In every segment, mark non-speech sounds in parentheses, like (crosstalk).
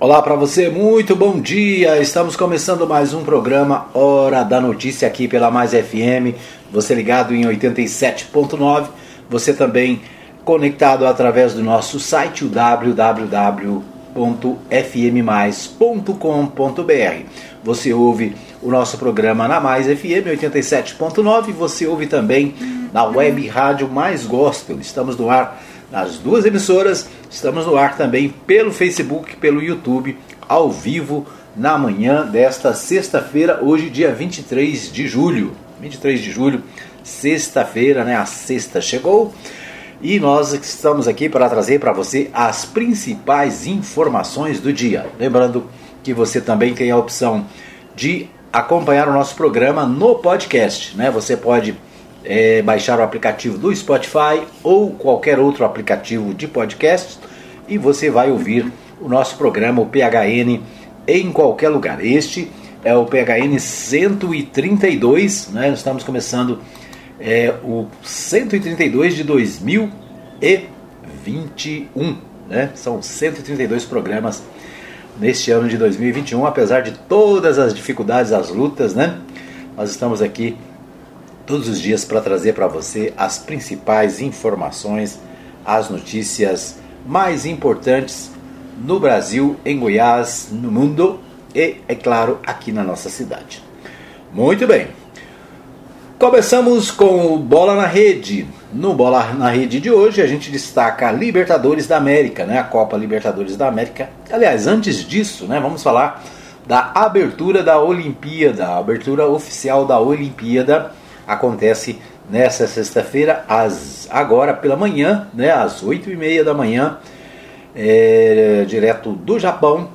Olá para você, muito bom dia. Estamos começando mais um programa Hora da Notícia aqui pela Mais FM. Você ligado em 87.9. Você também conectado através do nosso site www.fmmais.com.br. Você ouve o nosso programa na Mais FM 87.9. Você ouve também na web rádio Mais Gospel. Estamos no ar nas duas emissoras. Estamos no ar também pelo Facebook, pelo YouTube, ao vivo na manhã desta sexta-feira, hoje dia 23 de julho. 23 de julho, sexta-feira, né? A sexta chegou. E nós estamos aqui para trazer para você as principais informações do dia. Lembrando que você também tem a opção de acompanhar o nosso programa no podcast, né? Você pode é, baixar o aplicativo do Spotify ou qualquer outro aplicativo de podcast e você vai ouvir o nosso programa, o PHN, em qualquer lugar. Este é o PHN 132, né? estamos começando é, o 132 de 2021. Né? São 132 programas neste ano de 2021, apesar de todas as dificuldades, as lutas, né? Nós estamos aqui todos os dias para trazer para você as principais informações, as notícias mais importantes no Brasil, em Goiás, no mundo e, é claro, aqui na nossa cidade. Muito bem. Começamos com o Bola na Rede. No Bola na Rede de hoje a gente destaca a Libertadores da América, né? A Copa Libertadores da América. Aliás, antes disso, né, vamos falar da abertura da Olimpíada, a abertura oficial da Olimpíada acontece nessa sexta-feira, às, agora pela manhã, né, às 8 e meia da manhã, é, direto do Japão.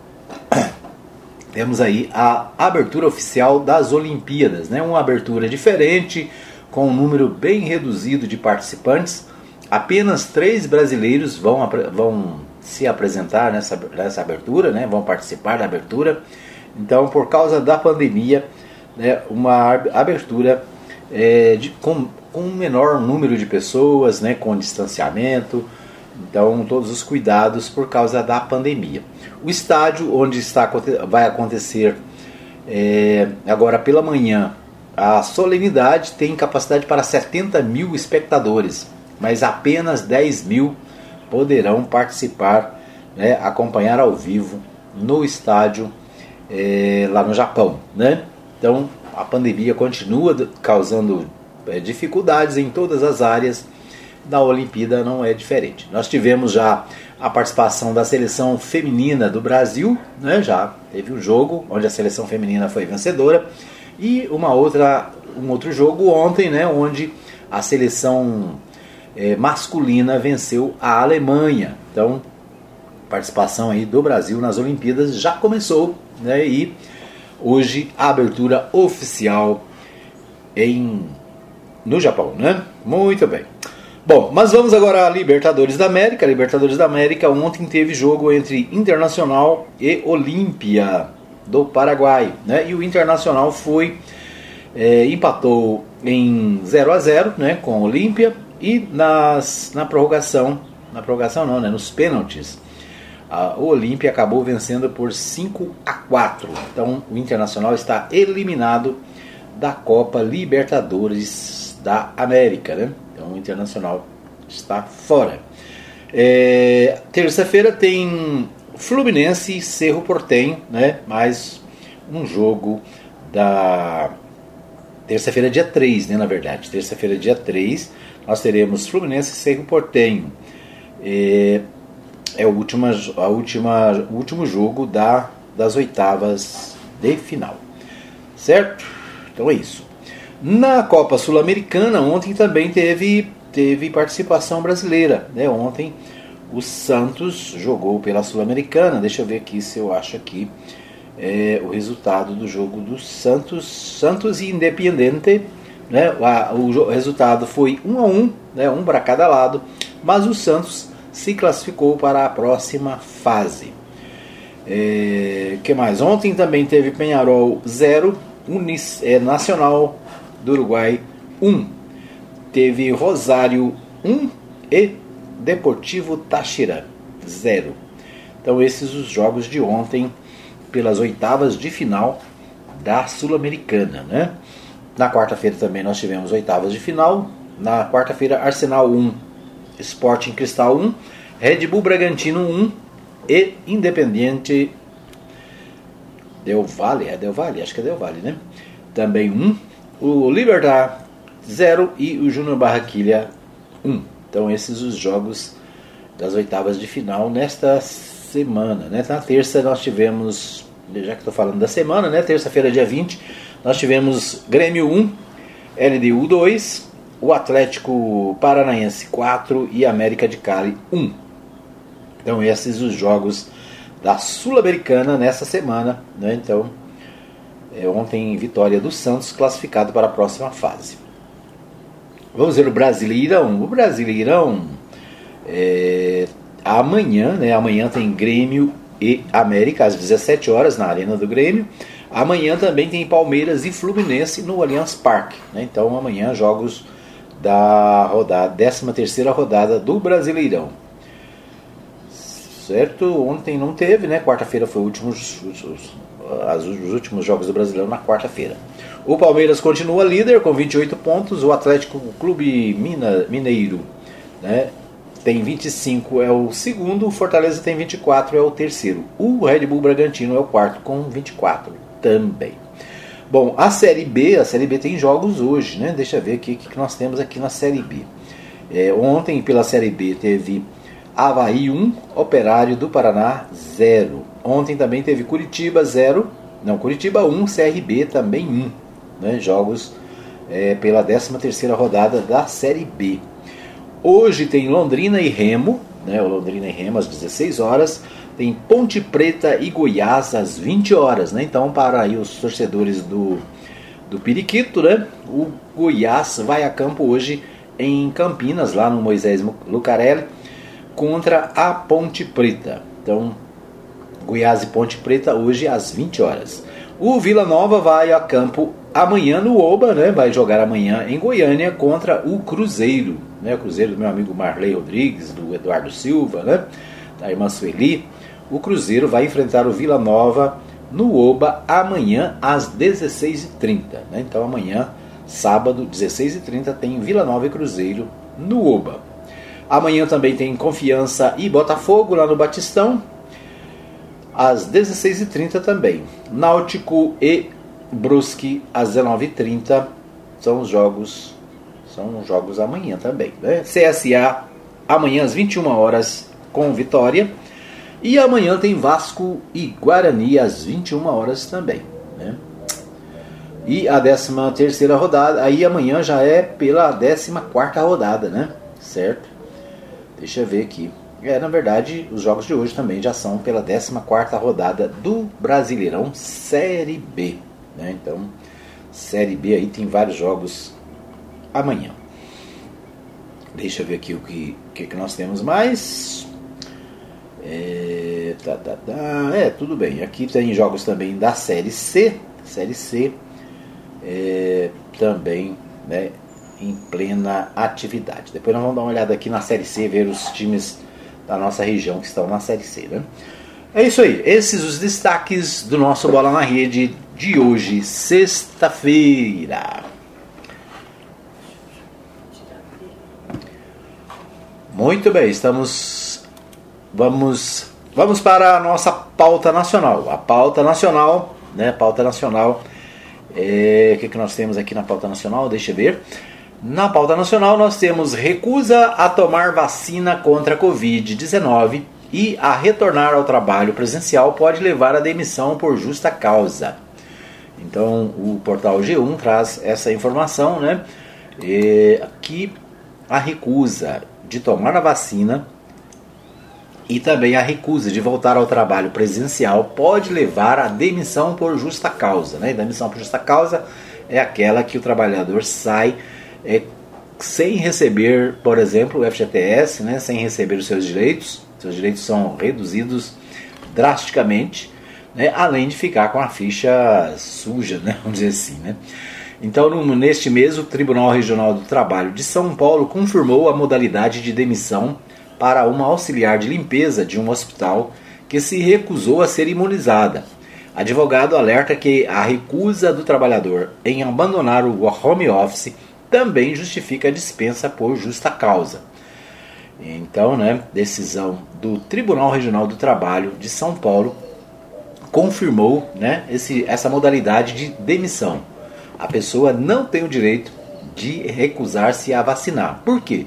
(coughs) Temos aí a abertura oficial das Olimpíadas, né, uma abertura diferente, com um número bem reduzido de participantes. Apenas três brasileiros vão, vão se apresentar nessa, nessa abertura, né, vão participar da abertura. Então, por causa da pandemia, né, uma abertura é, de, com, com um menor número de pessoas, né, com distanciamento, então todos os cuidados por causa da pandemia. O estádio onde está, vai acontecer é, agora pela manhã a solenidade tem capacidade para 70 mil espectadores, mas apenas 10 mil poderão participar, né, acompanhar ao vivo no estádio é, lá no Japão. Né? Então a pandemia continua causando é, dificuldades em todas as áreas. Da Olimpíada não é diferente. Nós tivemos já a participação da seleção feminina do Brasil, né? já teve um jogo onde a seleção feminina foi vencedora e uma outra, um outro jogo ontem, né? onde a seleção é, masculina venceu a Alemanha. Então, participação aí do Brasil nas Olimpíadas já começou, né? E hoje a abertura oficial em no Japão, né? Muito bem. Bom, mas vamos agora a Libertadores da América. Libertadores da América ontem teve jogo entre Internacional e Olímpia do Paraguai, né? E o Internacional foi é, empatou em 0 a 0, né, com Olímpia e nas na prorrogação, na prorrogação não, né, nos pênaltis o Olímpia acabou vencendo por 5 a 4. Então o Internacional está eliminado da Copa Libertadores da América. Né? Então o Internacional está fora. É, Terça-feira tem Fluminense e Cerro Portenho, né? mais um jogo da terça-feira, dia 3, né? na verdade. Terça-feira, dia 3, nós teremos Fluminense e Cerro Portenho. É, é o, última, a última, o último jogo da, das oitavas de final. Certo? Então é isso. Na Copa Sul-Americana, ontem também teve, teve participação brasileira. Né? Ontem o Santos jogou pela Sul-Americana. Deixa eu ver aqui se eu acho aqui é, o resultado do jogo do Santos. Santos e Independente. Né? O, resultado foi 1 um a 1 um, né? um para cada lado. Mas o Santos se classificou para a próxima fase. É, que mais? Ontem também teve Penharol 0, Unis, é, Nacional do Uruguai 1. Um. Teve Rosário 1 um, e Deportivo Táchira 0. Então esses os jogos de ontem pelas oitavas de final da Sul-Americana, né? Na quarta-feira também nós tivemos oitavas de final. Na quarta-feira Arsenal 1, Sporting Cristal 1, Red Bull Bragantino 1 e Independiente Del Valle, é Del Valle, acho que é Del Valle, né? Também 1, o Libertar 0 e o Júnior Barraquilha 1. Então esses os jogos das oitavas de final nesta semana, né? Na terça nós tivemos, já que estou falando da semana, né? Terça-feira, dia 20, nós tivemos Grêmio 1, LDU 2, o Atlético Paranaense 4 e América de Cali 1. Então esses os jogos da Sul-Americana nessa semana, né? Então é, ontem vitória do Santos classificado para a próxima fase. Vamos ver o Brasileirão. O Brasileirão é, amanhã, né? Amanhã tem Grêmio e América às 17 horas na Arena do Grêmio. Amanhã também tem Palmeiras e Fluminense no Allianz Parque. Né? Então amanhã jogos da rodada, 13 terceira rodada do Brasileirão. Certo? Ontem não teve, né? Quarta-feira foi o último, os, os, os últimos jogos do Brasileirão na quarta-feira. O Palmeiras continua líder com 28 pontos. O Atlético Clube Mina, Mineiro né, tem 25, é o segundo. O Fortaleza tem 24, é o terceiro. O Red Bull Bragantino é o quarto com 24 também. Bom, a Série B, a Série B tem jogos hoje, né? Deixa eu ver aqui o que nós temos aqui na Série B. É, ontem, pela Série B, teve Havaí 1, Operário do Paraná 0. Ontem também teve Curitiba 0, não, Curitiba 1, CRB também 1 né, jogos é, pela 13 terceira rodada da Série B. Hoje tem Londrina e Remo, né, Londrina e Remo às 16 horas, tem Ponte Preta e Goiás às 20 horas, né? Então para aí os torcedores do do Periquito, né? O Goiás vai a campo hoje em Campinas, lá no Moisés Lucarelli, contra a Ponte Preta. Então, Goiás e Ponte Preta hoje às 20 horas. O Vila Nova vai a campo amanhã no Oba, né? Vai jogar amanhã em Goiânia contra o Cruzeiro, né? O Cruzeiro do meu amigo Marley Rodrigues, do Eduardo Silva, né? Da irmã Sueli. O Cruzeiro vai enfrentar o Vila Nova no Oba amanhã às 16h30. Né? Então amanhã, sábado, 16h30, tem Vila Nova e Cruzeiro no Oba. Amanhã também tem Confiança e Botafogo lá no Batistão. Às 16h30 também. Náutico e Brusque às 19h30 são os jogos são os jogos amanhã também, né? CSA amanhã às 21 horas com Vitória e amanhã tem Vasco e Guarani às 21 horas também, né? E a 13 terceira rodada, aí amanhã já é pela 14 quarta rodada, né? Certo? Deixa eu ver aqui. É, na verdade, os jogos de hoje também já são pela 14 quarta rodada do Brasileirão Série B. Né? Então, Série B aí tem vários jogos amanhã. Deixa eu ver aqui o que, que, que nós temos mais. É, tá, tá, tá. é, tudo bem. Aqui tem jogos também da Série C. Série C é, também né, em plena atividade. Depois nós vamos dar uma olhada aqui na Série C, ver os times da nossa região que estão na Série C. Né? É isso aí. Esses os destaques do nosso Bola na Rede de hoje, sexta-feira. Muito bem, estamos vamos vamos para a nossa pauta nacional. A pauta nacional, né? Pauta nacional. É, o que, que nós temos aqui na pauta nacional? Deixa eu ver. Na pauta nacional nós temos recusa a tomar vacina contra a Covid-19 e a retornar ao trabalho presencial pode levar à demissão por justa causa. Então o portal G1 traz essa informação, né? E, que a recusa de tomar a vacina e também a recusa de voltar ao trabalho presencial pode levar à demissão por justa causa. Né? demissão por justa causa é aquela que o trabalhador sai é, sem receber, por exemplo, o FGTS, né? sem receber os seus direitos, seus direitos são reduzidos drasticamente né? além de ficar com a ficha suja, né? (laughs) vamos dizer assim. Né? Então, neste mês, o Tribunal Regional do Trabalho de São Paulo confirmou a modalidade de demissão para uma auxiliar de limpeza de um hospital que se recusou a ser imunizada. Advogado alerta que a recusa do trabalhador em abandonar o home office também justifica a dispensa por justa causa. Então, né, decisão do Tribunal Regional do Trabalho de São Paulo confirmou né, esse, essa modalidade de demissão. A pessoa não tem o direito de recusar-se a vacinar. Por quê?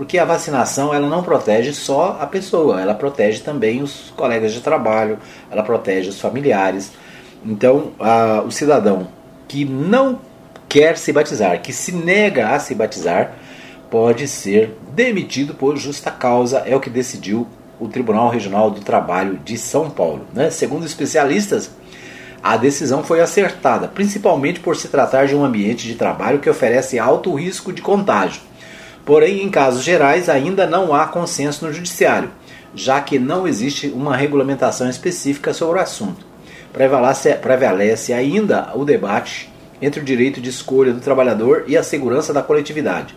Porque a vacinação ela não protege só a pessoa, ela protege também os colegas de trabalho, ela protege os familiares. Então, a, o cidadão que não quer se batizar, que se nega a se batizar, pode ser demitido por justa causa, é o que decidiu o Tribunal Regional do Trabalho de São Paulo. Né? Segundo especialistas, a decisão foi acertada, principalmente por se tratar de um ambiente de trabalho que oferece alto risco de contágio. Porém, em casos gerais, ainda não há consenso no Judiciário, já que não existe uma regulamentação específica sobre o assunto. Prevalece, prevalece ainda o debate entre o direito de escolha do trabalhador e a segurança da coletividade,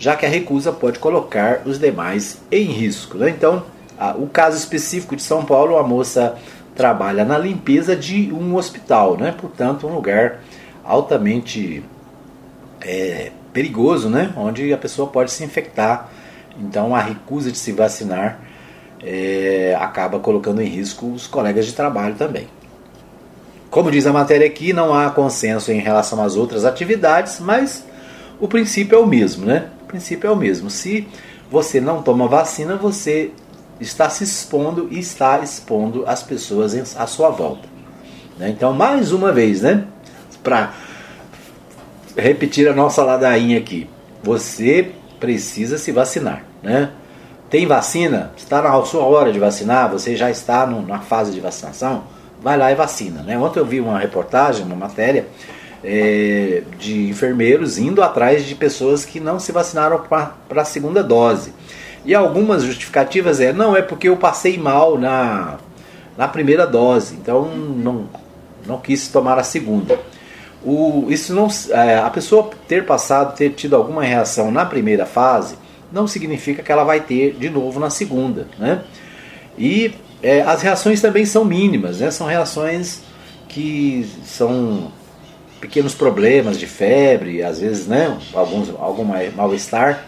já que a recusa pode colocar os demais em risco. Né? Então, a, o caso específico de São Paulo, a moça trabalha na limpeza de um hospital, né? portanto, um lugar altamente é, perigoso, né? onde a pessoa pode se infectar. Então, a recusa de se vacinar é, acaba colocando em risco os colegas de trabalho também. Como diz a matéria aqui, não há consenso em relação às outras atividades, mas o princípio é o mesmo, né? O princípio é o mesmo. Se você não toma vacina, você está se expondo e está expondo as pessoas à sua volta. Né? Então, mais uma vez, né? Para repetir a nossa ladainha aqui, você precisa se vacinar, né? Tem vacina? Está na sua hora de vacinar? Você já está no, na fase de vacinação? vai lá e vacina. Né? Ontem eu vi uma reportagem, uma matéria é, de enfermeiros indo atrás de pessoas que não se vacinaram para a segunda dose. E algumas justificativas é, não, é porque eu passei mal na, na primeira dose, então não, não quis tomar a segunda. O, isso não, é, a pessoa ter passado, ter tido alguma reação na primeira fase, não significa que ela vai ter de novo na segunda. Né? E é, as reações também são mínimas, né? são reações que são pequenos problemas de febre, às vezes né, alguns, algum mal-estar,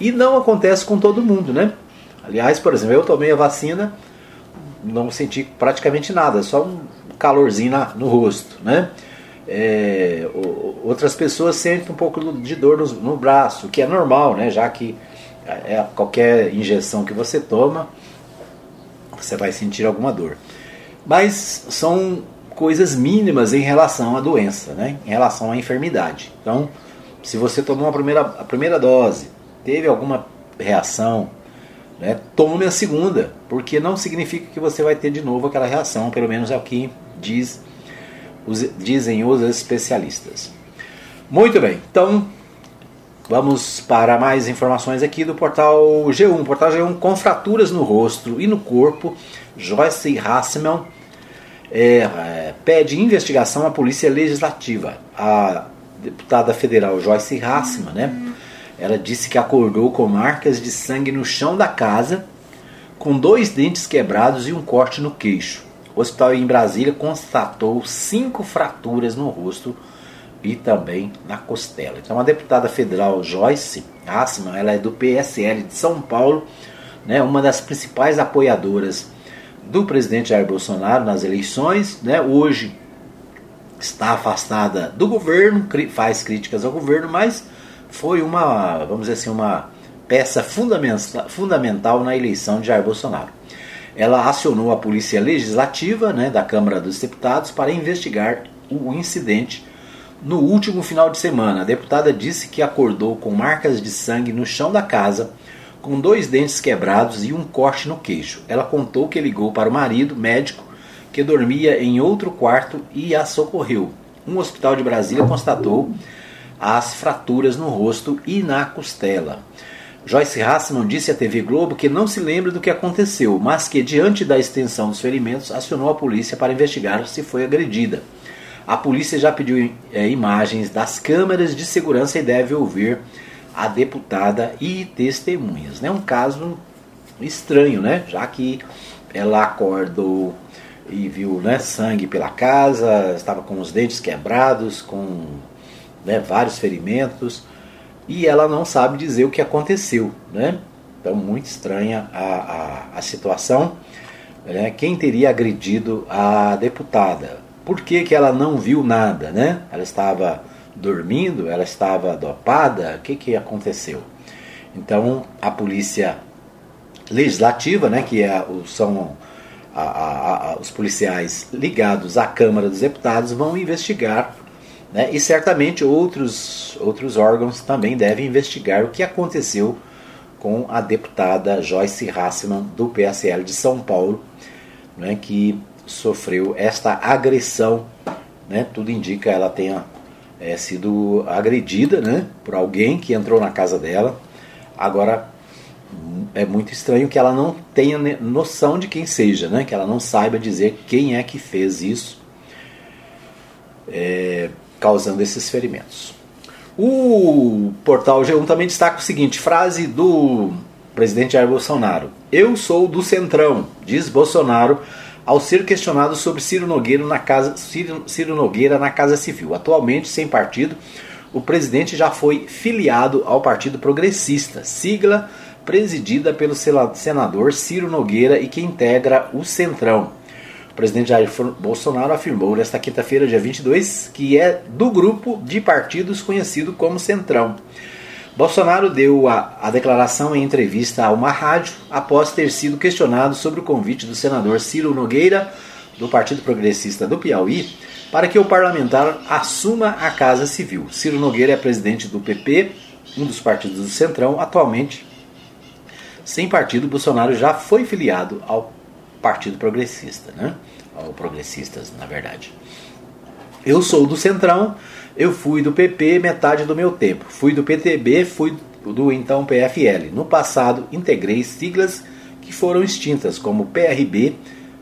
e não acontece com todo mundo. Né? Aliás, por exemplo, eu tomei a vacina, não senti praticamente nada, só um calorzinho na, no rosto. Né? É, outras pessoas sentem um pouco de dor no, no braço, que é normal, né? já que é, qualquer injeção que você toma você vai sentir alguma dor. Mas são coisas mínimas em relação à doença, né? em relação à enfermidade. Então, se você tomou a primeira, a primeira dose, teve alguma reação, né? tome a segunda, porque não significa que você vai ter de novo aquela reação, pelo menos é o que diz, os, dizem os especialistas. Muito bem, então Vamos para mais informações aqui do portal G1. O portal G1 com fraturas no rosto e no corpo. Joyce Hassman é, é, pede investigação à Polícia Legislativa. A deputada federal Joyce Hassman, né? Ela disse que acordou com marcas de sangue no chão da casa, com dois dentes quebrados e um corte no queixo. O hospital em Brasília constatou cinco fraturas no rosto e também na costela. Então a deputada federal Joyce Assman, ela é do PSL de São Paulo, né, uma das principais apoiadoras do presidente Jair Bolsonaro nas eleições, né, hoje está afastada do governo, faz críticas ao governo, mas foi uma, vamos dizer assim, uma peça fundamental na eleição de Jair Bolsonaro. Ela acionou a Polícia Legislativa né, da Câmara dos Deputados para investigar o incidente no último final de semana, a deputada disse que acordou com marcas de sangue no chão da casa, com dois dentes quebrados e um corte no queixo. Ela contou que ligou para o marido, médico, que dormia em outro quarto e a socorreu. Um hospital de Brasília constatou as fraturas no rosto e na costela. Joyce Hassman disse à TV Globo que não se lembra do que aconteceu, mas que, diante da extensão dos ferimentos, acionou a polícia para investigar se foi agredida. A polícia já pediu é, imagens das câmeras de segurança e deve ouvir a deputada e testemunhas. É né? um caso estranho, né? já que ela acordou e viu né, sangue pela casa, estava com os dentes quebrados, com né, vários ferimentos, e ela não sabe dizer o que aconteceu. Né? Então, muito estranha a, a, a situação. Né? Quem teria agredido a deputada? Por que, que ela não viu nada? Né? Ela estava dormindo? Ela estava dopada? O que, que aconteceu? Então, a polícia legislativa, né, que é, são a, a, a, os policiais ligados à Câmara dos Deputados, vão investigar né, e certamente outros, outros órgãos também devem investigar o que aconteceu com a deputada Joyce Hassman, do PSL de São Paulo, né, que sofreu esta agressão. Né, tudo indica ela tenha é, sido agredida né, por alguém que entrou na casa dela. Agora, é muito estranho que ela não tenha noção de quem seja, né? que ela não saiba dizer quem é que fez isso, é, causando esses ferimentos. O portal G1 também destaca o seguinte: frase do presidente Jair Bolsonaro. Eu sou do Centrão, diz Bolsonaro ao ser questionado sobre Ciro Nogueira na casa, Ciro, Ciro Nogueira na Casa Civil. Atualmente sem partido, o presidente já foi filiado ao Partido Progressista, sigla presidida pelo senador Ciro Nogueira e que integra o Centrão. O presidente Jair Bolsonaro afirmou nesta quinta-feira, dia 22, que é do grupo de partidos conhecido como Centrão. Bolsonaro deu a, a, declaração em entrevista a uma rádio após ter sido questionado sobre o convite do senador Ciro Nogueira, do Partido Progressista do Piauí, para que o parlamentar assuma a Casa Civil. Ciro Nogueira é presidente do PP, um dos partidos do Centrão, atualmente sem partido, Bolsonaro já foi filiado ao Partido Progressista, né? Ao Progressistas, na verdade. Eu sou do Centrão, eu fui do PP metade do meu tempo. Fui do PTB, fui do então PFL. No passado, integrei siglas que foram extintas, como PRB,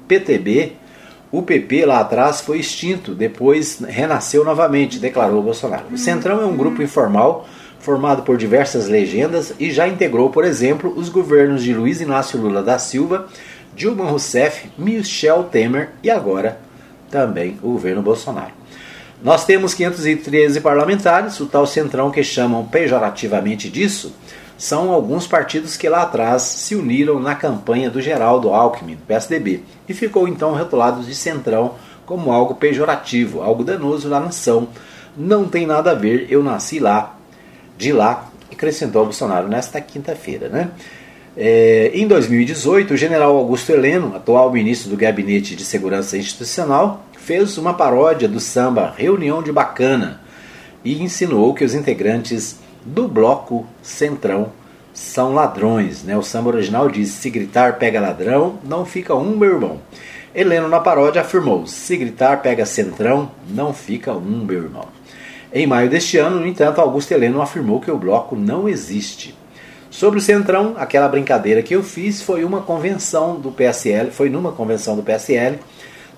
PTB, o PP lá atrás foi extinto, depois renasceu novamente, declarou Bolsonaro. O Centrão é um grupo informal formado por diversas legendas e já integrou, por exemplo, os governos de Luiz Inácio Lula da Silva, Dilma Rousseff, Michel Temer e agora também o governo Bolsonaro. Nós temos 513 parlamentares, o tal centrão que chamam pejorativamente disso, são alguns partidos que lá atrás se uniram na campanha do Geraldo Alckmin, PSDB, e ficou então rotulado de centrão como algo pejorativo, algo danoso na nação. Não tem nada a ver, eu nasci lá, de lá, acrescentou Bolsonaro nesta quinta-feira. Né? É, em 2018, o general Augusto Heleno, atual ministro do Gabinete de Segurança Institucional, fez uma paródia do samba Reunião de Bacana e insinuou que os integrantes do bloco Centrão são ladrões. Né? O samba original diz: se gritar pega ladrão, não fica um meu irmão. Heleno na paródia afirmou: se gritar pega centrão, não fica um meu irmão. Em maio deste ano, no entanto, Augusto Heleno afirmou que o bloco não existe. Sobre o Centrão, aquela brincadeira que eu fiz foi uma convenção do PSL, foi numa convenção do PSL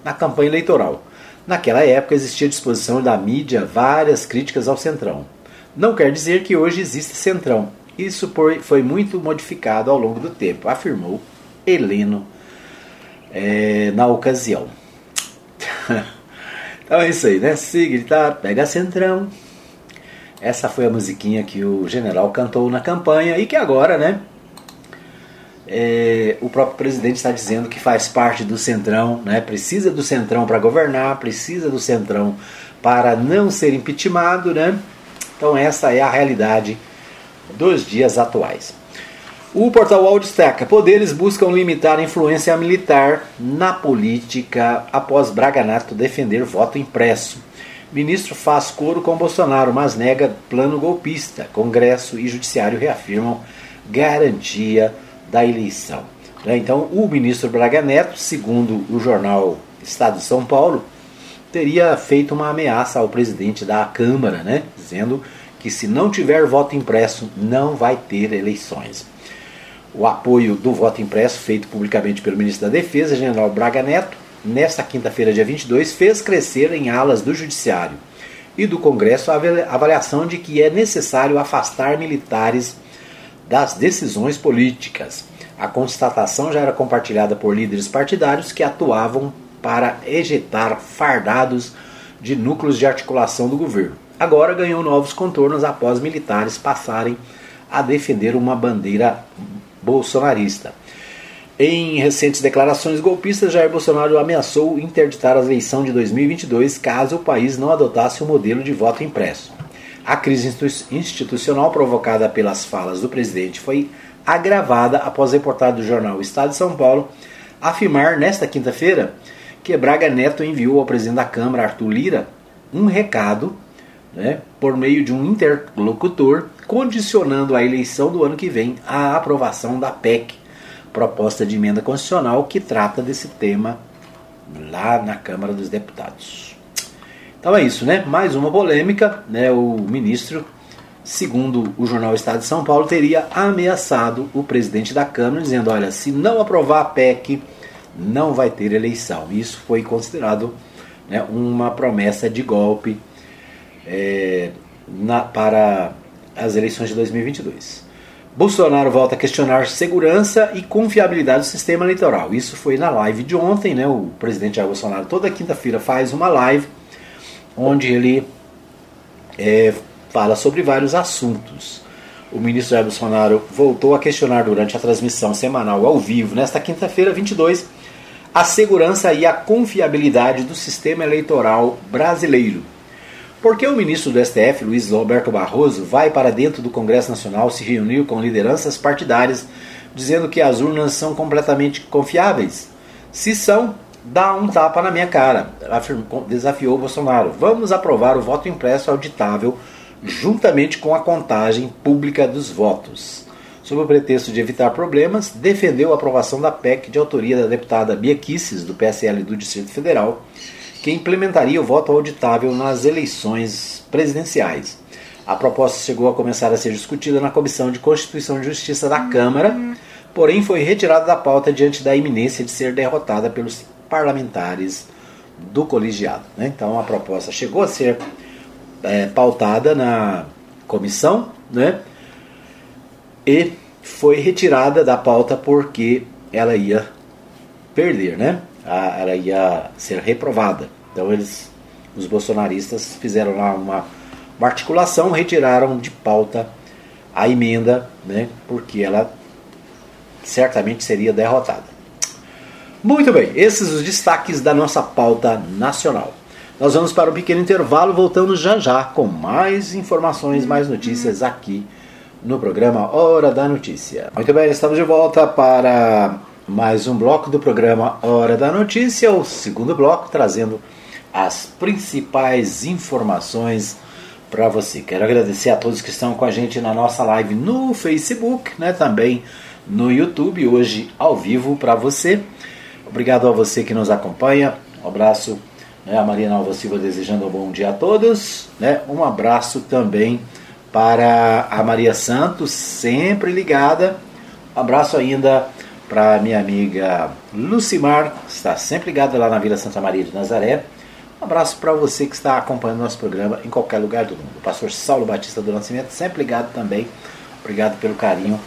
na campanha eleitoral. Naquela época existia à disposição da mídia várias críticas ao Centrão. Não quer dizer que hoje existe Centrão. Isso foi muito modificado ao longo do tempo, afirmou Heleno é, na ocasião. (laughs) Então é isso aí, né? Se gritar, pega centrão. Essa foi a musiquinha que o general cantou na campanha e que agora, né? É, o próprio presidente está dizendo que faz parte do centrão, né? Precisa do centrão para governar, precisa do centrão para não ser impeachmentado, né? Então essa é a realidade dos dias atuais. O portal UOL destaca: poderes buscam limitar a influência militar na política após Braga Neto defender voto impresso. Ministro faz coro com Bolsonaro, mas nega plano golpista. Congresso e Judiciário reafirmam garantia da eleição. Né, então, o ministro Braga Neto, segundo o jornal Estado de São Paulo, teria feito uma ameaça ao presidente da Câmara, né, dizendo que se não tiver voto impresso, não vai ter eleições o apoio do voto impresso, feito publicamente pelo ministro da Defesa, general Braga Neto, nesta quinta-feira, dia 22, fez crescer em alas do Judiciário e do Congresso a avaliação de que é necessário afastar militares das decisões políticas. A constatação já era compartilhada por líderes partidários que atuavam para ejetar fardados de núcleos de articulação do governo. Agora ganhou novos contornos após militares passarem a defender uma bandeira bolsonarista. Em recentes declarações golpistas, Jair Bolsonaro ameaçou interditar a eleição de 2022 caso o país não adotasse o um modelo de voto impresso. A crise institucional provocada pelas falas do presidente foi agravada após reportagem do jornal Estado de São Paulo afirmar nesta quinta-feira que Braga Neto enviou ao presidente da Câmara, Arthur Lira, um recado né, por meio de um interlocutor condicionando a eleição do ano que vem à aprovação da PEC proposta de emenda constitucional que trata desse tema lá na Câmara dos Deputados. Então é isso, né? Mais uma polêmica, né? O ministro, segundo o jornal Estado de São Paulo, teria ameaçado o presidente da Câmara, dizendo: olha, se não aprovar a PEC, não vai ter eleição. Isso foi considerado né, uma promessa de golpe é, na, para as eleições de 2022. Bolsonaro volta a questionar segurança e confiabilidade do sistema eleitoral. Isso foi na live de ontem, né? O presidente Jair Bolsonaro toda quinta-feira faz uma live onde ele é, fala sobre vários assuntos. O ministro Jair Bolsonaro voltou a questionar durante a transmissão semanal ao vivo, nesta quinta-feira, 22, a segurança e a confiabilidade do sistema eleitoral brasileiro. Porque o ministro do STF, Luiz Roberto Barroso, vai para dentro do Congresso Nacional se reunir com lideranças partidárias, dizendo que as urnas são completamente confiáveis? Se são, dá um tapa na minha cara, desafiou Bolsonaro. Vamos aprovar o voto impresso auditável juntamente com a contagem pública dos votos. Sob o pretexto de evitar problemas, defendeu a aprovação da PEC de autoria da deputada Bia Kisses, do PSL do Distrito Federal, que implementaria o voto auditável nas eleições presidenciais. A proposta chegou a começar a ser discutida na Comissão de Constituição e Justiça da Câmara, porém foi retirada da pauta diante da iminência de ser derrotada pelos parlamentares do colegiado. Né? Então a proposta chegou a ser é, pautada na comissão né? e foi retirada da pauta porque ela ia perder, né? Ela ia ser reprovada. Então eles, os bolsonaristas, fizeram lá uma, uma articulação, retiraram de pauta a emenda, né, porque ela certamente seria derrotada. Muito bem, esses os destaques da nossa pauta nacional. Nós vamos para um pequeno intervalo, voltando já já com mais informações, mais notícias aqui no programa Hora da Notícia. Muito bem, estamos de volta para mais um bloco do programa Hora da Notícia, o segundo bloco trazendo as principais informações para você. Quero agradecer a todos que estão com a gente na nossa live no Facebook, né, também no YouTube, hoje ao vivo para você. Obrigado a você que nos acompanha. Um abraço né, a Maria Nova Silva desejando um bom dia a todos. Né? Um abraço também para a Maria Santos, sempre ligada. Um abraço ainda para minha amiga Lucimar, que está sempre ligada lá na Vila Santa Maria de Nazaré. Um abraço para você que está acompanhando nosso programa em qualquer lugar do mundo. O pastor Saulo Batista do Nascimento, sempre ligado também. Obrigado pelo carinho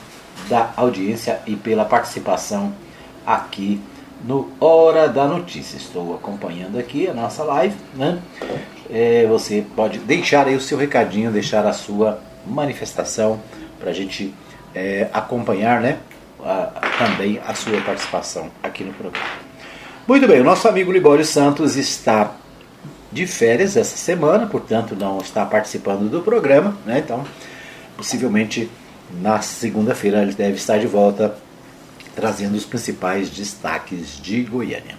da audiência e pela participação aqui no Hora da Notícia. Estou acompanhando aqui a nossa live. Né? É, você pode deixar aí o seu recadinho, deixar a sua manifestação para a gente é, acompanhar né? Também a sua participação aqui no programa. Muito bem, o nosso amigo Libório Santos está de férias essa semana, portanto não está participando do programa, né? Então, possivelmente na segunda-feira ele deve estar de volta trazendo os principais destaques de Goiânia.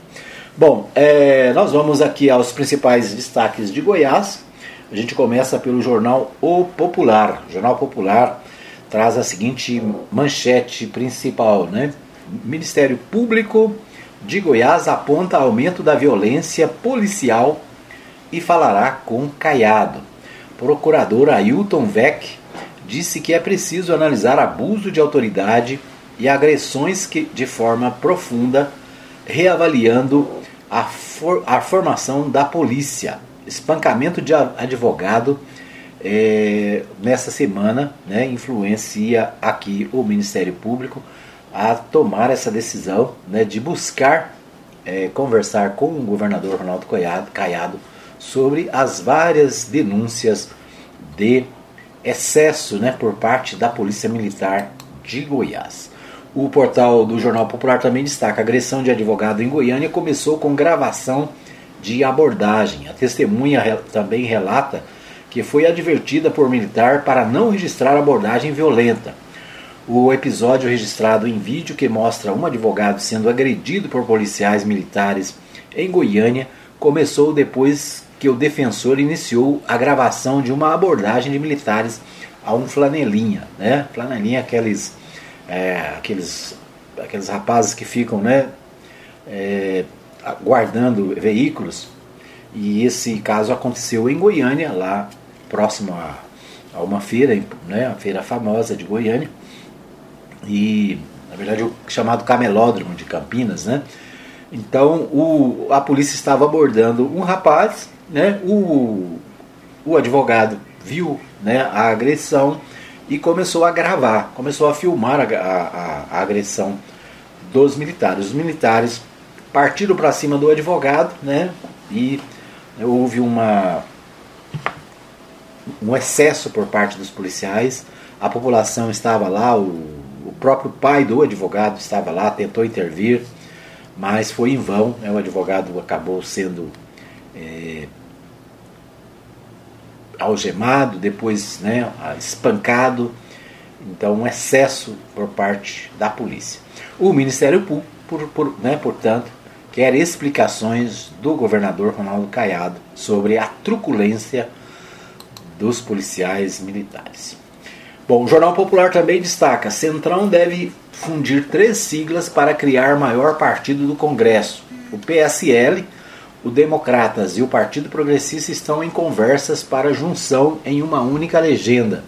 Bom, é, nós vamos aqui aos principais destaques de Goiás. A gente começa pelo jornal O Popular. O jornal Popular traz a seguinte manchete principal, né? Ministério Público de Goiás aponta aumento da violência policial e falará com Caiado. Procurador Ailton Vec disse que é preciso analisar abuso de autoridade e agressões que, de forma profunda, reavaliando a, for, a formação da polícia. Espancamento de advogado é, nessa semana né, influencia aqui o Ministério Público a tomar essa decisão né, de buscar é, conversar com o governador Ronaldo Caiado sobre as várias denúncias de excesso né, por parte da Polícia Militar de Goiás. O portal do Jornal Popular também destaca: a agressão de advogado em Goiânia começou com gravação de abordagem. A testemunha também relata que foi advertida por militar para não registrar abordagem violenta. O episódio registrado em vídeo que mostra um advogado sendo agredido por policiais militares em Goiânia começou depois que o defensor iniciou a gravação de uma abordagem de militares a um flanelinha, né? Flanelinha aqueles é, aqueles aqueles rapazes que ficam, né? É, guardando veículos e esse caso aconteceu em Goiânia, lá próximo a, a uma feira, né? A feira famosa de Goiânia e na verdade o chamado Camelódromo de Campinas, né? Então o, a polícia estava abordando um rapaz, né? O, o advogado viu né, a agressão e começou a gravar, começou a filmar a, a, a agressão dos militares. Os militares partiram para cima do advogado, né? E houve uma um excesso por parte dos policiais. A população estava lá, o o próprio pai do advogado estava lá, tentou intervir, mas foi em vão. Né? O advogado acabou sendo é, algemado, depois né, espancado. Então, um excesso por parte da polícia. O Ministério Público, por, por, né, portanto, quer explicações do governador Ronaldo Caiado sobre a truculência dos policiais militares. Bom, o Jornal Popular também destaca: Centrão deve fundir três siglas para criar maior partido do Congresso. O PSL, o Democratas e o Partido Progressista estão em conversas para junção em uma única legenda,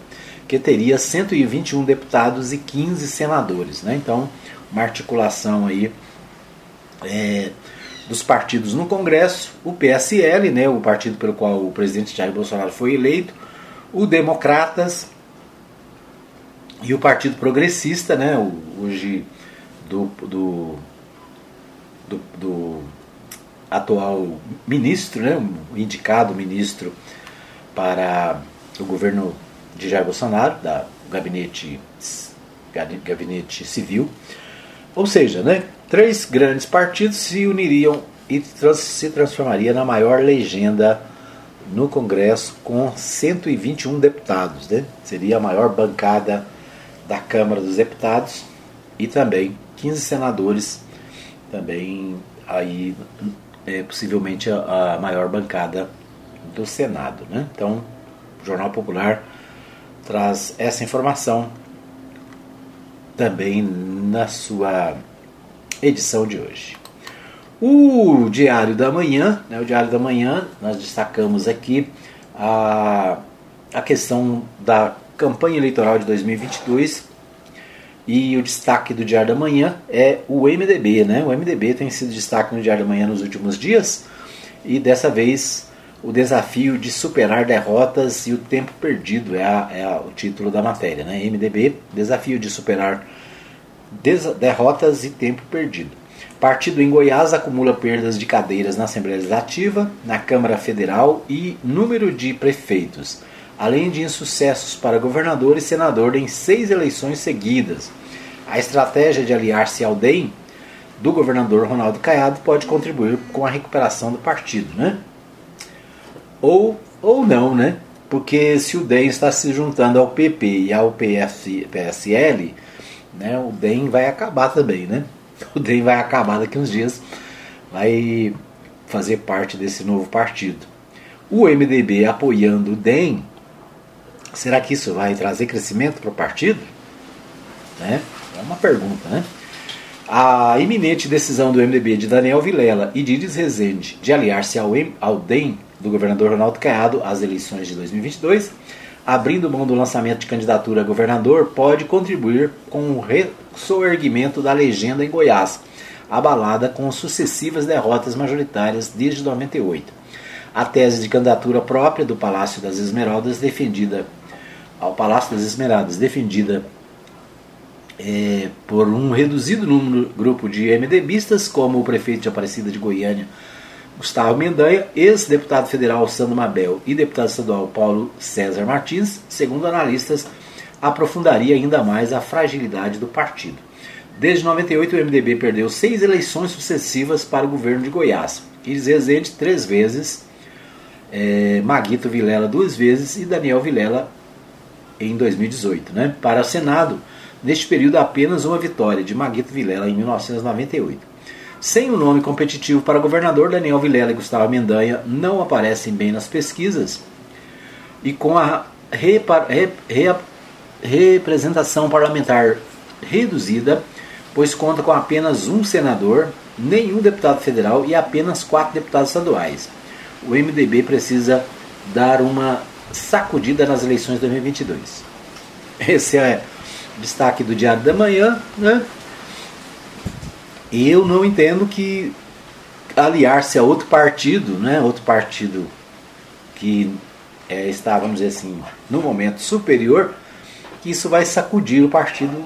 que teria 121 deputados e 15 senadores. Né? Então, uma articulação aí é, dos partidos no Congresso, o PSL, né, o partido pelo qual o presidente Jair Bolsonaro foi eleito, o Democratas e o Partido Progressista, né, hoje do, do, do, do atual ministro, né, indicado ministro para o governo de Jair Bolsonaro, da gabinete, gabinete civil. Ou seja, né, três grandes partidos se uniriam e trans, se transformaria na maior legenda no Congresso com 121 deputados. Né? Seria a maior bancada da Câmara dos Deputados e também 15 senadores, também aí é, possivelmente a, a, maior bancada do Senado. Né? Então, o Jornal Popular traz essa informação também na sua edição de hoje. O Diário da Manhã, né, o Diário da Manhã, nós destacamos aqui a, a questão da campanha eleitoral de 2022 e o destaque do Diário da Manhã é o MDB, né? O MDB tem sido destaque no Diário da Manhã nos últimos dias e dessa vez o desafio de superar derrotas e o tempo perdido é, a, é a, o título da matéria, né? MDB, desafio de superar derrotas e tempo perdido. Partido em Goiás acumula perdas de cadeiras na Assembleia Legislativa, na Câmara Federal e número de prefeitos além de insucessos para governador e senador em seis eleições seguidas. A estratégia de aliar-se ao DEM do governador Ronaldo Caiado pode contribuir com a recuperação do partido, né? Ou, ou não, né? Porque se o DEM está se juntando ao PP e ao PSL, né, o DEM vai acabar também, né? (laughs) O DEM vai acabar daqui uns dias, vai fazer parte desse novo partido. O MDB apoiando o DEM Será que isso vai trazer crescimento para o partido? Né? É uma pergunta, né? A iminente decisão do MDB de Daniel Vilela e de Iris Rezende de aliar-se ao, ao DEM do governador Ronaldo Caiado às eleições de 2022, abrindo mão do lançamento de candidatura a governador, pode contribuir com o ressoerguimento da legenda em Goiás, abalada com sucessivas derrotas majoritárias desde 98. A tese de candidatura própria do Palácio das Esmeraldas, defendida ao Palácio das Esmeraldas, defendida é, por um reduzido número, grupo de MDBistas, como o prefeito de Aparecida de Goiânia, Gustavo Mendanha, ex-deputado federal Sandro Mabel e deputado estadual Paulo César Martins, segundo analistas, aprofundaria ainda mais a fragilidade do partido. Desde 98, o MDB perdeu seis eleições sucessivas para o governo de Goiás. Iris Rezende, três vezes, é, Maguito Vilela, duas vezes, e Daniel Vilela em 2018. Né? Para o Senado, neste período, apenas uma vitória de Maguito Vilela em 1998. Sem o um nome competitivo para governador, Daniel Vilela e Gustavo Mendanha não aparecem bem nas pesquisas. E com a repa, representação parlamentar reduzida, pois conta com apenas um senador, nenhum deputado federal e apenas quatro deputados estaduais. O MDB precisa dar uma sacudida nas eleições de 2022. Esse é o destaque do Diário da Manhã. Né? Eu não entendo que aliar-se a outro partido, né, outro partido que é, está, vamos dizer assim, no momento superior, que isso vai sacudir o partido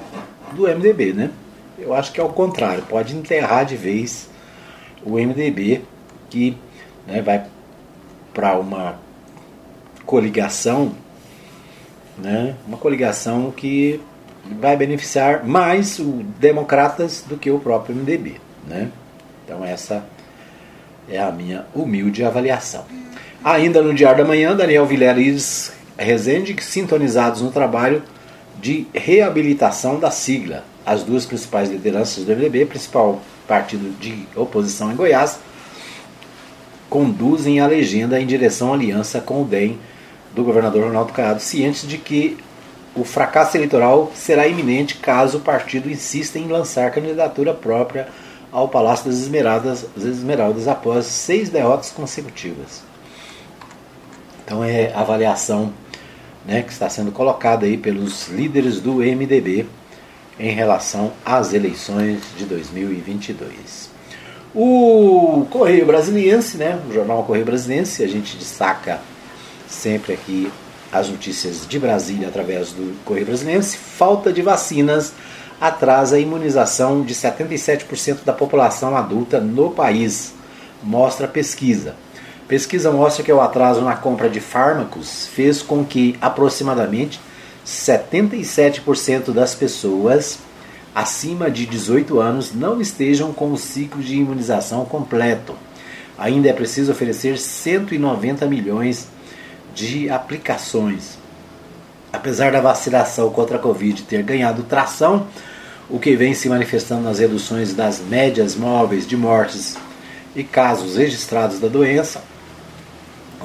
do MDB, né? Eu acho que é o contrário, pode enterrar de vez o MDB, que né, vai para uma coligação, né, uma coligação que vai beneficiar mais os democratas do que o próprio MDB. Né? Então essa é a minha humilde avaliação. Ainda no Diário da Manhã, Daniel Vileres Rezende, sintonizados no trabalho de reabilitação da sigla. As duas principais lideranças do MDB, principal partido de oposição em Goiás, conduzem a legenda em direção à aliança com o DEM do governador Ronaldo Caiado, cientes de que o fracasso eleitoral será iminente caso o partido insista em lançar candidatura própria ao Palácio das Esmeraldas, das Esmeraldas após seis derrotas consecutivas. Então é a avaliação né, que está sendo colocada aí pelos líderes do MDB em relação às eleições de 2022. O Correio Brasiliense, né, o jornal Correio Brasiliense, a gente destaca sempre aqui as notícias de Brasília através do Correio Brasiliense, falta de vacinas atrasa a imunização de 77% da população adulta no país, mostra a pesquisa. Pesquisa mostra que o atraso na compra de fármacos fez com que aproximadamente 77% das pessoas acima de 18 anos não estejam com o ciclo de imunização completo. Ainda é preciso oferecer 190 milhões de aplicações. Apesar da vacinação contra a Covid ter ganhado tração, o que vem se manifestando nas reduções das médias móveis de mortes e casos registrados da doença,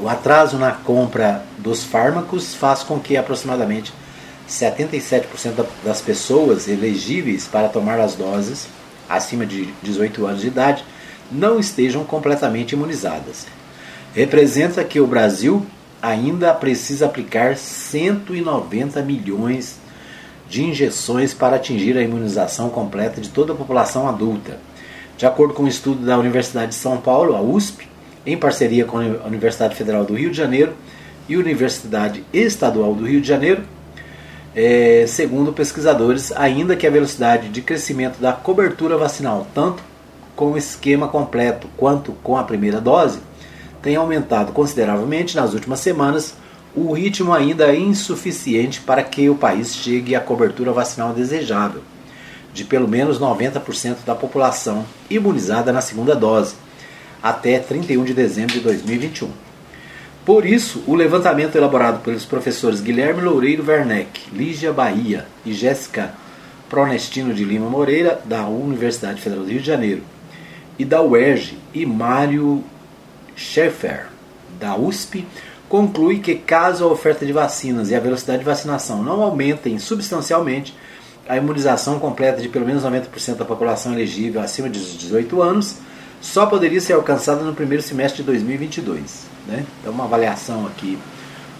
o atraso na compra dos fármacos faz com que aproximadamente 77% das pessoas elegíveis para tomar as doses acima de 18 anos de idade não estejam completamente imunizadas. Representa que o Brasil ainda precisa aplicar 190 milhões de injeções para atingir a imunização completa de toda a população adulta. De acordo com um estudo da Universidade de São Paulo, a USP, em parceria com a Universidade Federal do Rio de Janeiro e Universidade Estadual do Rio de Janeiro, é, segundo pesquisadores, ainda que a velocidade de crescimento da cobertura vacinal, tanto com o esquema completo quanto com a primeira dose, tem aumentado consideravelmente nas últimas semanas, o ritmo ainda é insuficiente para que o país chegue à cobertura vacinal desejável, de pelo menos 90% da população imunizada na segunda dose, até 31 de dezembro de 2021. Por isso, o levantamento elaborado pelos professores Guilherme Loureiro Werneck, Lígia Bahia e Jéssica Pronestino de Lima Moreira, da Universidade Federal do Rio de Janeiro, e da UERJ, e Mário Schaeffer, da USP, conclui que caso a oferta de vacinas e a velocidade de vacinação não aumentem substancialmente, a imunização completa de pelo menos 90% da população elegível acima de 18 anos só poderia ser alcançada no primeiro semestre de 2022. Né? Então, uma avaliação aqui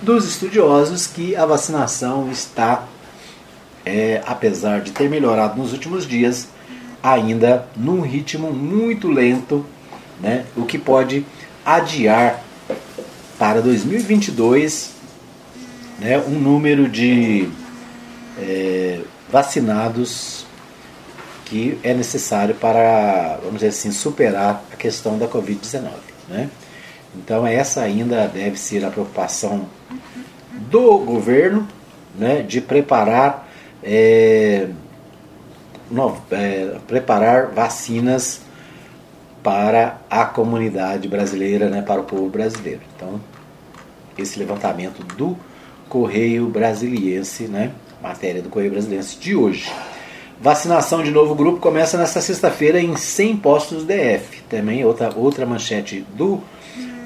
dos estudiosos que a vacinação está, é, apesar de ter melhorado nos últimos dias, ainda num ritmo muito lento, né? o que pode adiar para 2022 né, um número de é, vacinados que é necessário para, vamos dizer assim, superar a questão da Covid-19. Né? Então, essa ainda deve ser a preocupação do governo né, de preparar, é, no, é, preparar vacinas para a comunidade brasileira, né, para o povo brasileiro. Então, esse levantamento do Correio Brasiliense, né, matéria do Correio Brasiliense de hoje. Vacinação de novo grupo começa nesta sexta-feira em 100 postos DF. Também outra, outra manchete do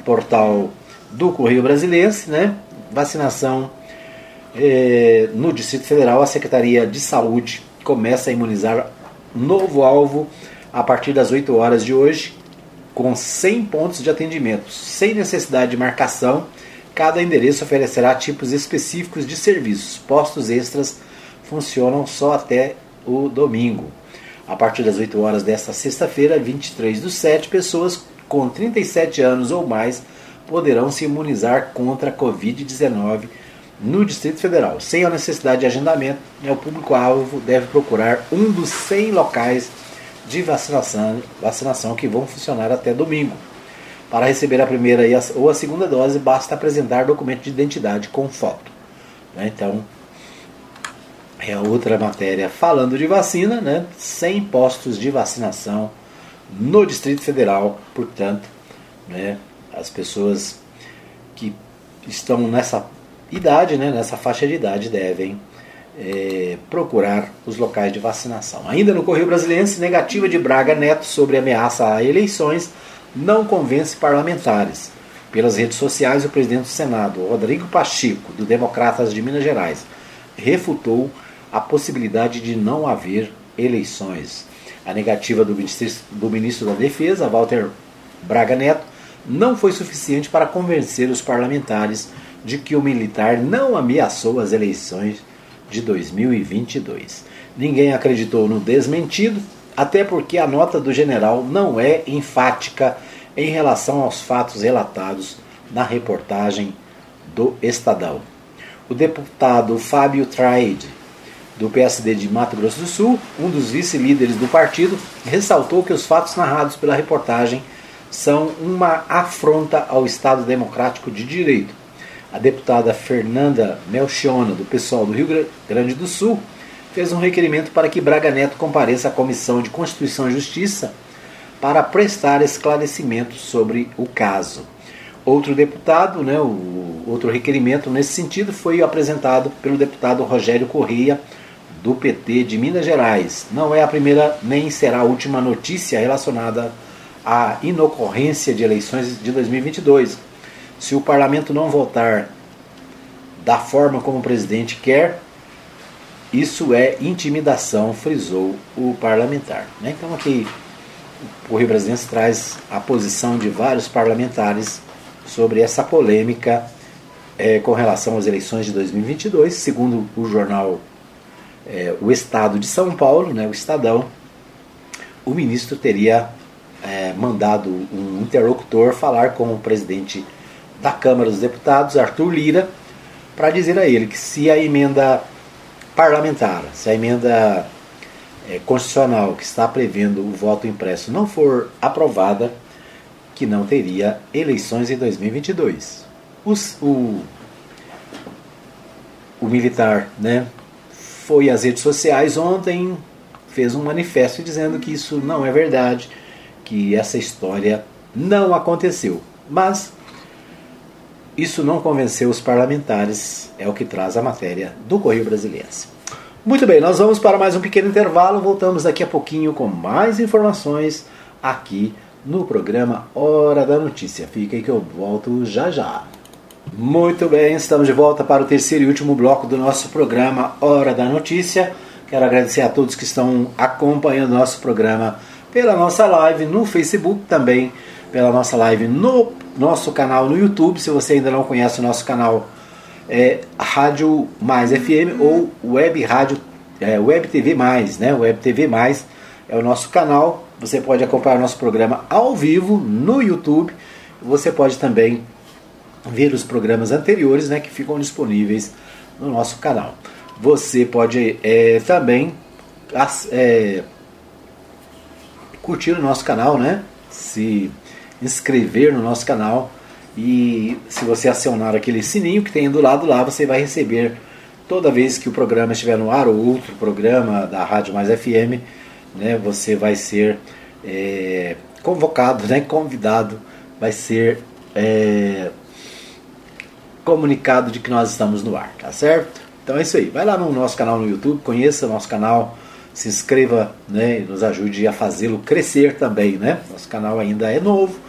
portal do Correio Brasiliense, né? Vacinação eh, no Distrito Federal, a Secretaria de Saúde começa a imunizar novo alvo a partir das 8 horas de hoje, com 100 pontos de atendimento, sem necessidade de marcação. Cada endereço oferecerá tipos específicos de serviços. Postos extras funcionam só até o domingo. A partir das 8 horas desta sexta-feira, 23 dos 7 pessoas com 37 anos ou mais poderão se imunizar contra a Covid-19 no Distrito Federal. Sem a necessidade de agendamento, né, o público-alvo deve procurar um dos 100 locais de vacinação, vacinação que vão funcionar até domingo. Para receber a primeira ou a segunda dose, basta apresentar documento de identidade com foto. Né? Então, é outra matéria falando de vacina, né? 100 postos de vacinação no Distrito Federal, portanto, né? As pessoas que estão nessa idade, né? Nessa faixa de idade devem é, procurar os locais de vacinação. Ainda no Correio Brasiliense, negativa de Braga Neto sobre ameaça a eleições não convence parlamentares. Pelas redes sociais, o presidente do Senado, Rodrigo Pacheco, do Democratas de Minas Gerais, refutou a possibilidade de não haver eleições. A negativa do ministro, do ministro da Defesa, Walter Braga Neto, não foi suficiente para convencer os parlamentares de que o militar não ameaçou as eleições de 2022. Ninguém acreditou no desmentido, até porque a nota do general não é enfática em relação aos fatos relatados na reportagem do Estadão. O deputado Fábio Traide, do PSD de Mato Grosso do Sul, um dos vice-líderes do partido, ressaltou que os fatos narrados pela reportagem são uma afronta ao Estado Democrático de Direito. A deputada Fernanda Melchiona, do PSOL do Rio Grande do Sul, fez um requerimento para que Braga Neto compareça à Comissão de Constituição e Justiça para prestar esclarecimentos sobre o caso. Outro deputado, né, o outro requerimento nesse sentido foi apresentado pelo deputado Rogério Correia, do PT de Minas Gerais. Não é a primeira nem será a última notícia relacionada à inocorrência de eleições de 2022. Se o parlamento não votar da forma como o presidente quer, isso é intimidação, frisou o parlamentar. Né? Então aqui o Rio Brasilense traz a posição de vários parlamentares sobre essa polêmica é, com relação às eleições de 2022, segundo o jornal é, o Estado de São Paulo, né, o Estadão, o ministro teria é, mandado um interlocutor falar com o presidente da Câmara dos Deputados, Arthur Lira, para dizer a ele que se a emenda parlamentar, se a emenda é, constitucional que está prevendo o voto impresso não for aprovada, que não teria eleições em 2022. Os, o, o militar, né, foi às redes sociais ontem, fez um manifesto dizendo que isso não é verdade, que essa história não aconteceu. Mas isso não convenceu os parlamentares, é o que traz a matéria do Correio Brasiliense. Muito bem, nós vamos para mais um pequeno intervalo, voltamos daqui a pouquinho com mais informações aqui no programa Hora da Notícia. Fica aí que eu volto já já. Muito bem, estamos de volta para o terceiro e último bloco do nosso programa Hora da Notícia. Quero agradecer a todos que estão acompanhando nosso programa pela nossa live no Facebook, também pela nossa live no nosso canal no YouTube. Se você ainda não conhece o nosso canal, é Rádio Mais FM ou Web Rádio é, Web TV Mais, né? Web TV Mais é o nosso canal. Você pode acompanhar nosso programa ao vivo no YouTube. Você pode também ver os programas anteriores né, que ficam disponíveis no nosso canal. você pode é, também é, curtir o nosso canal, né? Se inscrever no nosso canal e se você acionar aquele sininho que tem do lado lá, você vai receber toda vez que o programa estiver no ar ou outro programa da Rádio Mais FM, né? Você vai ser é, convocado, né? Convidado, vai ser é, comunicado de que nós estamos no ar, tá certo? Então é isso aí. Vai lá no nosso canal no YouTube, conheça o nosso canal, se inscreva né, e nos ajude a fazê-lo crescer também. Né? Nosso canal ainda é novo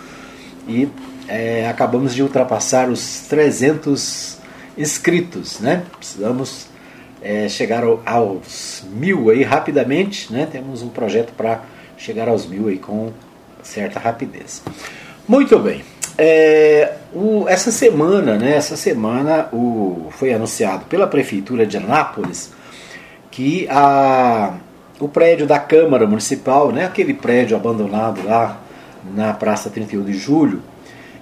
e é, acabamos de ultrapassar os 300 inscritos. Né? Precisamos é, chegar ao, aos mil aí rapidamente. Né? Temos um projeto para chegar aos mil aí com certa rapidez. Muito bem. É, o, essa semana, né, essa semana o, foi anunciado pela Prefeitura de Anápolis que a, o prédio da Câmara Municipal, né, aquele prédio abandonado lá na Praça 31 de Julho,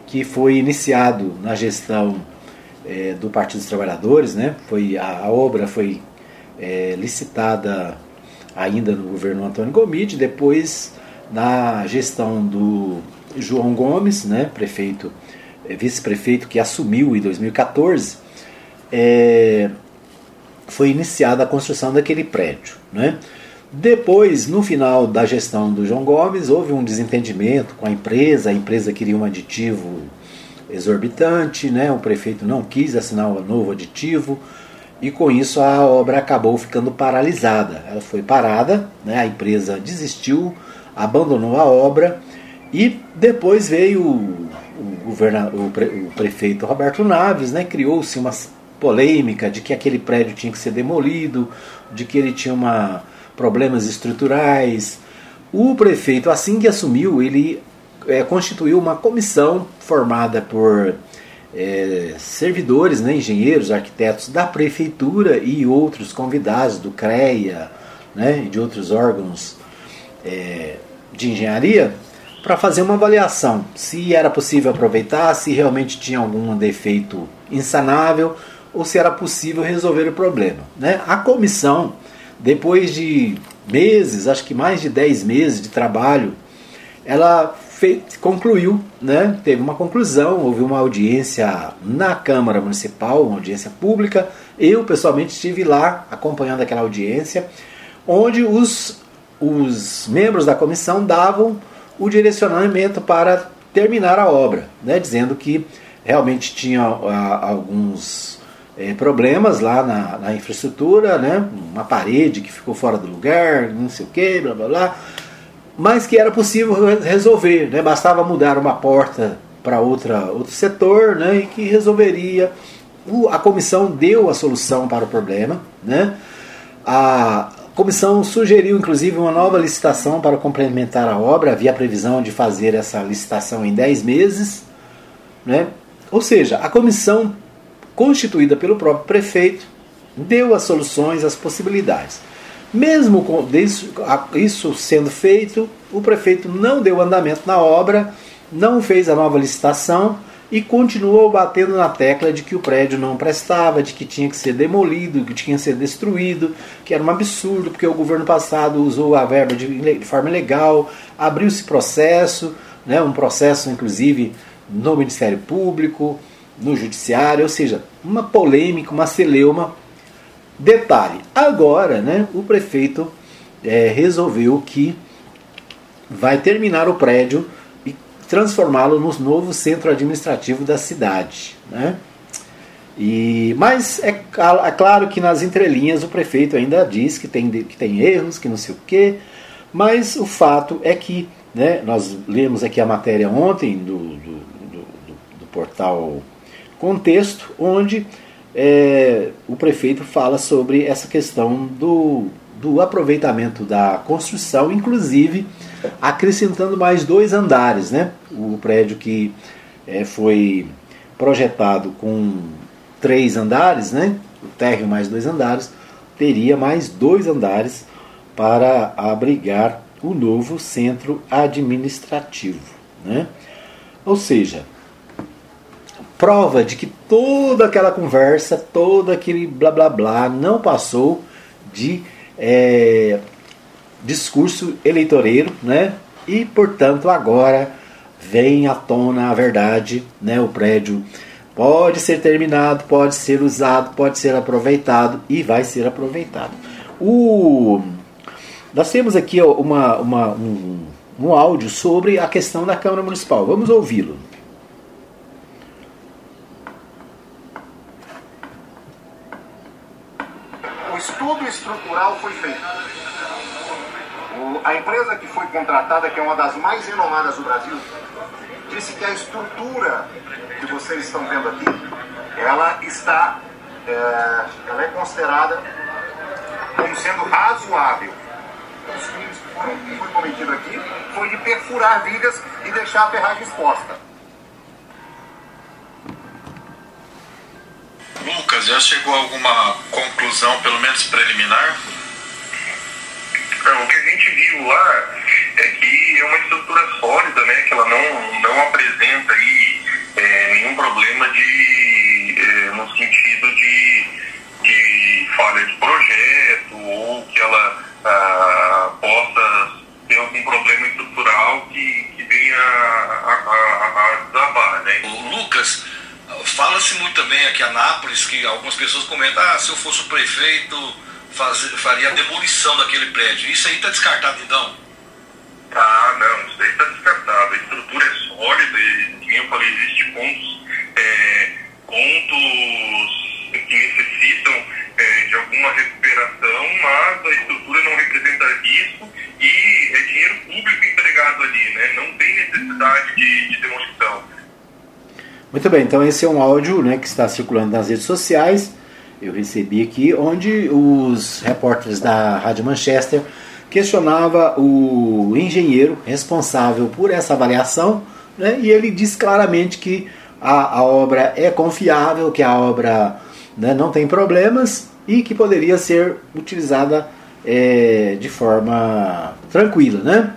que foi iniciado na gestão é, do Partido dos Trabalhadores, né, foi, a, a obra foi é, licitada ainda no governo Antônio Gomide, depois na gestão do João Gomes, né, prefeito, eh, vice-prefeito que assumiu em 2014, é, foi iniciada a construção daquele prédio. Né? Depois, no final da gestão do João Gomes, houve um desentendimento com a empresa, a empresa queria um aditivo exorbitante, né? o prefeito não quis assinar o um novo aditivo, e com isso a obra acabou ficando paralisada. Ela foi parada, né? a empresa desistiu, abandonou a obra e depois veio o, o, o, pre, o prefeito Roberto Naves, né? criou-se uma polêmica de que aquele prédio tinha que ser demolido, de que ele tinha uma, problemas estruturais. O prefeito, assim que assumiu, ele é, constituiu uma comissão formada por é, servidores, né, engenheiros, arquitetos da prefeitura e outros convidados do CREA né, e de outros órgãos é, de engenharia para fazer uma avaliação se era possível aproveitar, se realmente tinha algum defeito insanável ou se era possível resolver o problema. Né? A comissão, depois de meses, acho que mais de 10 meses de trabalho, ela concluiu, né? teve uma conclusão, houve uma audiência na Câmara Municipal, uma audiência pública. Eu pessoalmente estive lá acompanhando aquela audiência, onde os, os membros da comissão davam o direcionamento para terminar a obra, né, dizendo que realmente tinha ah, alguns eh, problemas lá na, na, infraestrutura, né, uma parede que ficou fora do lugar, não sei o que, blá blá blá, mas que era possível resolver, né, bastava mudar uma porta para outra outro setor, né, e que resolveria. O, a comissão deu a solução para o problema, né. A, a comissão sugeriu inclusive uma nova licitação para complementar a obra, havia a previsão de fazer essa licitação em 10 meses. Né? Ou seja, a comissão constituída pelo próprio prefeito deu as soluções, as possibilidades. Mesmo com isso, sendo feito, o prefeito não deu andamento na obra, não fez a nova licitação e continuou batendo na tecla de que o prédio não prestava, de que tinha que ser demolido, que tinha que ser destruído, que era um absurdo, porque o governo passado usou a verba de, de forma ilegal, abriu-se processo, né, um processo inclusive no Ministério Público, no Judiciário, ou seja, uma polêmica, uma celeuma. Detalhe, agora né, o prefeito é, resolveu que vai terminar o prédio transformá-lo no novo centro administrativo da cidade. Né? E, mas é, é, claro que nas entrelinhas o prefeito ainda diz que tem, que tem erros, que não sei o quê, mas o fato é que né, nós lemos aqui a matéria ontem do, do, do, do portal Contexto, onde é, o prefeito fala sobre essa questão do, do aproveitamento da construção, inclusive acrescentando mais dois andares. Né? O prédio que é, foi projetado com três andares, né? o térreo mais dois andares, teria mais dois andares para abrigar o novo centro administrativo. Né? Ou seja, prova de que toda aquela conversa, todo aquele blá blá blá não passou de é, discurso eleitoreiro, né? E portanto agora vem à tona a verdade, né? O prédio pode ser terminado, pode ser usado, pode ser aproveitado e vai ser aproveitado. O nós temos aqui uma, uma um, um áudio sobre a questão da Câmara Municipal. Vamos ouvi-lo. O estrutural foi feito. a empresa que foi contratada, que é uma das mais renomadas do Brasil, disse que a estrutura que vocês estão vendo aqui, ela está, é, ela é considerada como sendo razoável os crimes que foram foi cometido aqui foi de perfurar vigas e deixar a ferragem exposta. Já chegou a alguma conclusão, pelo menos preliminar? O que a gente viu lá é que é uma estrutura sólida, né? Que ela não, não apresenta aí é, nenhum problema de, é, no sentido de, de falha de projeto ou que ela ah, possa ter algum problema estrutural que, que venha a, a, a desabar. Né? Lucas, fala-se muito também aqui em Anápolis que algumas pessoas comentam: ah, se eu fosse o prefeito, faz, faria a demolição daquele prédio. Isso aí está descartado então? Ah, não, isso aí está descartado. A estrutura é sólida e, como eu falei, existem pontos, é, pontos que necessitam é, de alguma recuperação, mas a estrutura não representa risco e é dinheiro público entregado ali, né? Não tem necessidade de, de demolição. Muito bem, então esse é um áudio né, que está circulando nas redes sociais. Eu recebi aqui, onde os repórteres da Rádio Manchester questionava o engenheiro responsável por essa avaliação, né, e ele diz claramente que a, a obra é confiável, que a obra né, não tem problemas e que poderia ser utilizada é, de forma tranquila. Né?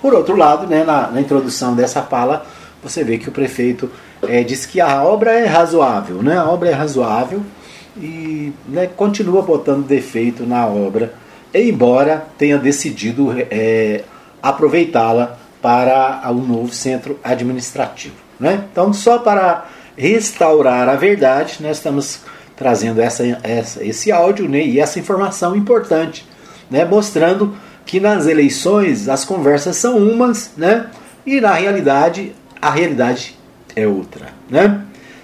Por outro lado, né, na, na, introdução dessa fala, você vê que o prefeito é, diz que a obra é razoável, né? a obra é razoável e né, continua botando defeito na obra, embora tenha decidido é, aproveitá-la para o um novo centro administrativo. Né? Então, só para restaurar a verdade, nós estamos trazendo essa, essa, esse áudio né, e essa informação importante, né, mostrando que nas eleições as conversas são umas, né, e na realidade a realidade é outra, né?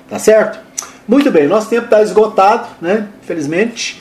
Tá certo? Muito bem, nosso tempo está esgotado, né? Infelizmente.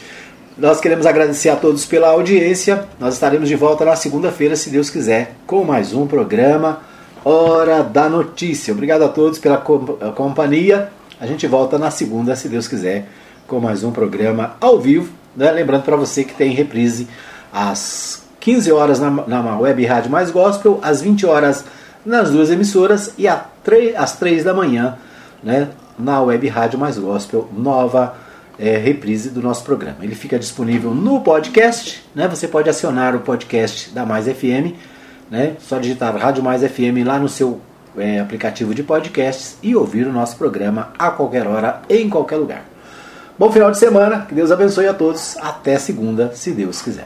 Nós queremos agradecer a todos pela audiência. Nós estaremos de volta na segunda-feira, se Deus quiser, com mais um programa Hora da Notícia. Obrigado a todos pela companhia. A gente volta na segunda, se Deus quiser, com mais um programa ao vivo. Né? Lembrando para você que tem reprise às 15 horas na, na Web Rádio Mais Gospel, às 20 horas nas duas emissoras e às 3, às 3 da manhã né? na Web Rádio Mais Gospel, nova é, reprise do nosso programa. Ele fica disponível no podcast, né? você pode acionar o podcast da Mais FM, né? só digitar Rádio Mais FM lá no seu é, aplicativo de podcasts e ouvir o nosso programa a qualquer hora, em qualquer lugar. Bom final de semana, que Deus abençoe a todos. Até segunda, se Deus quiser.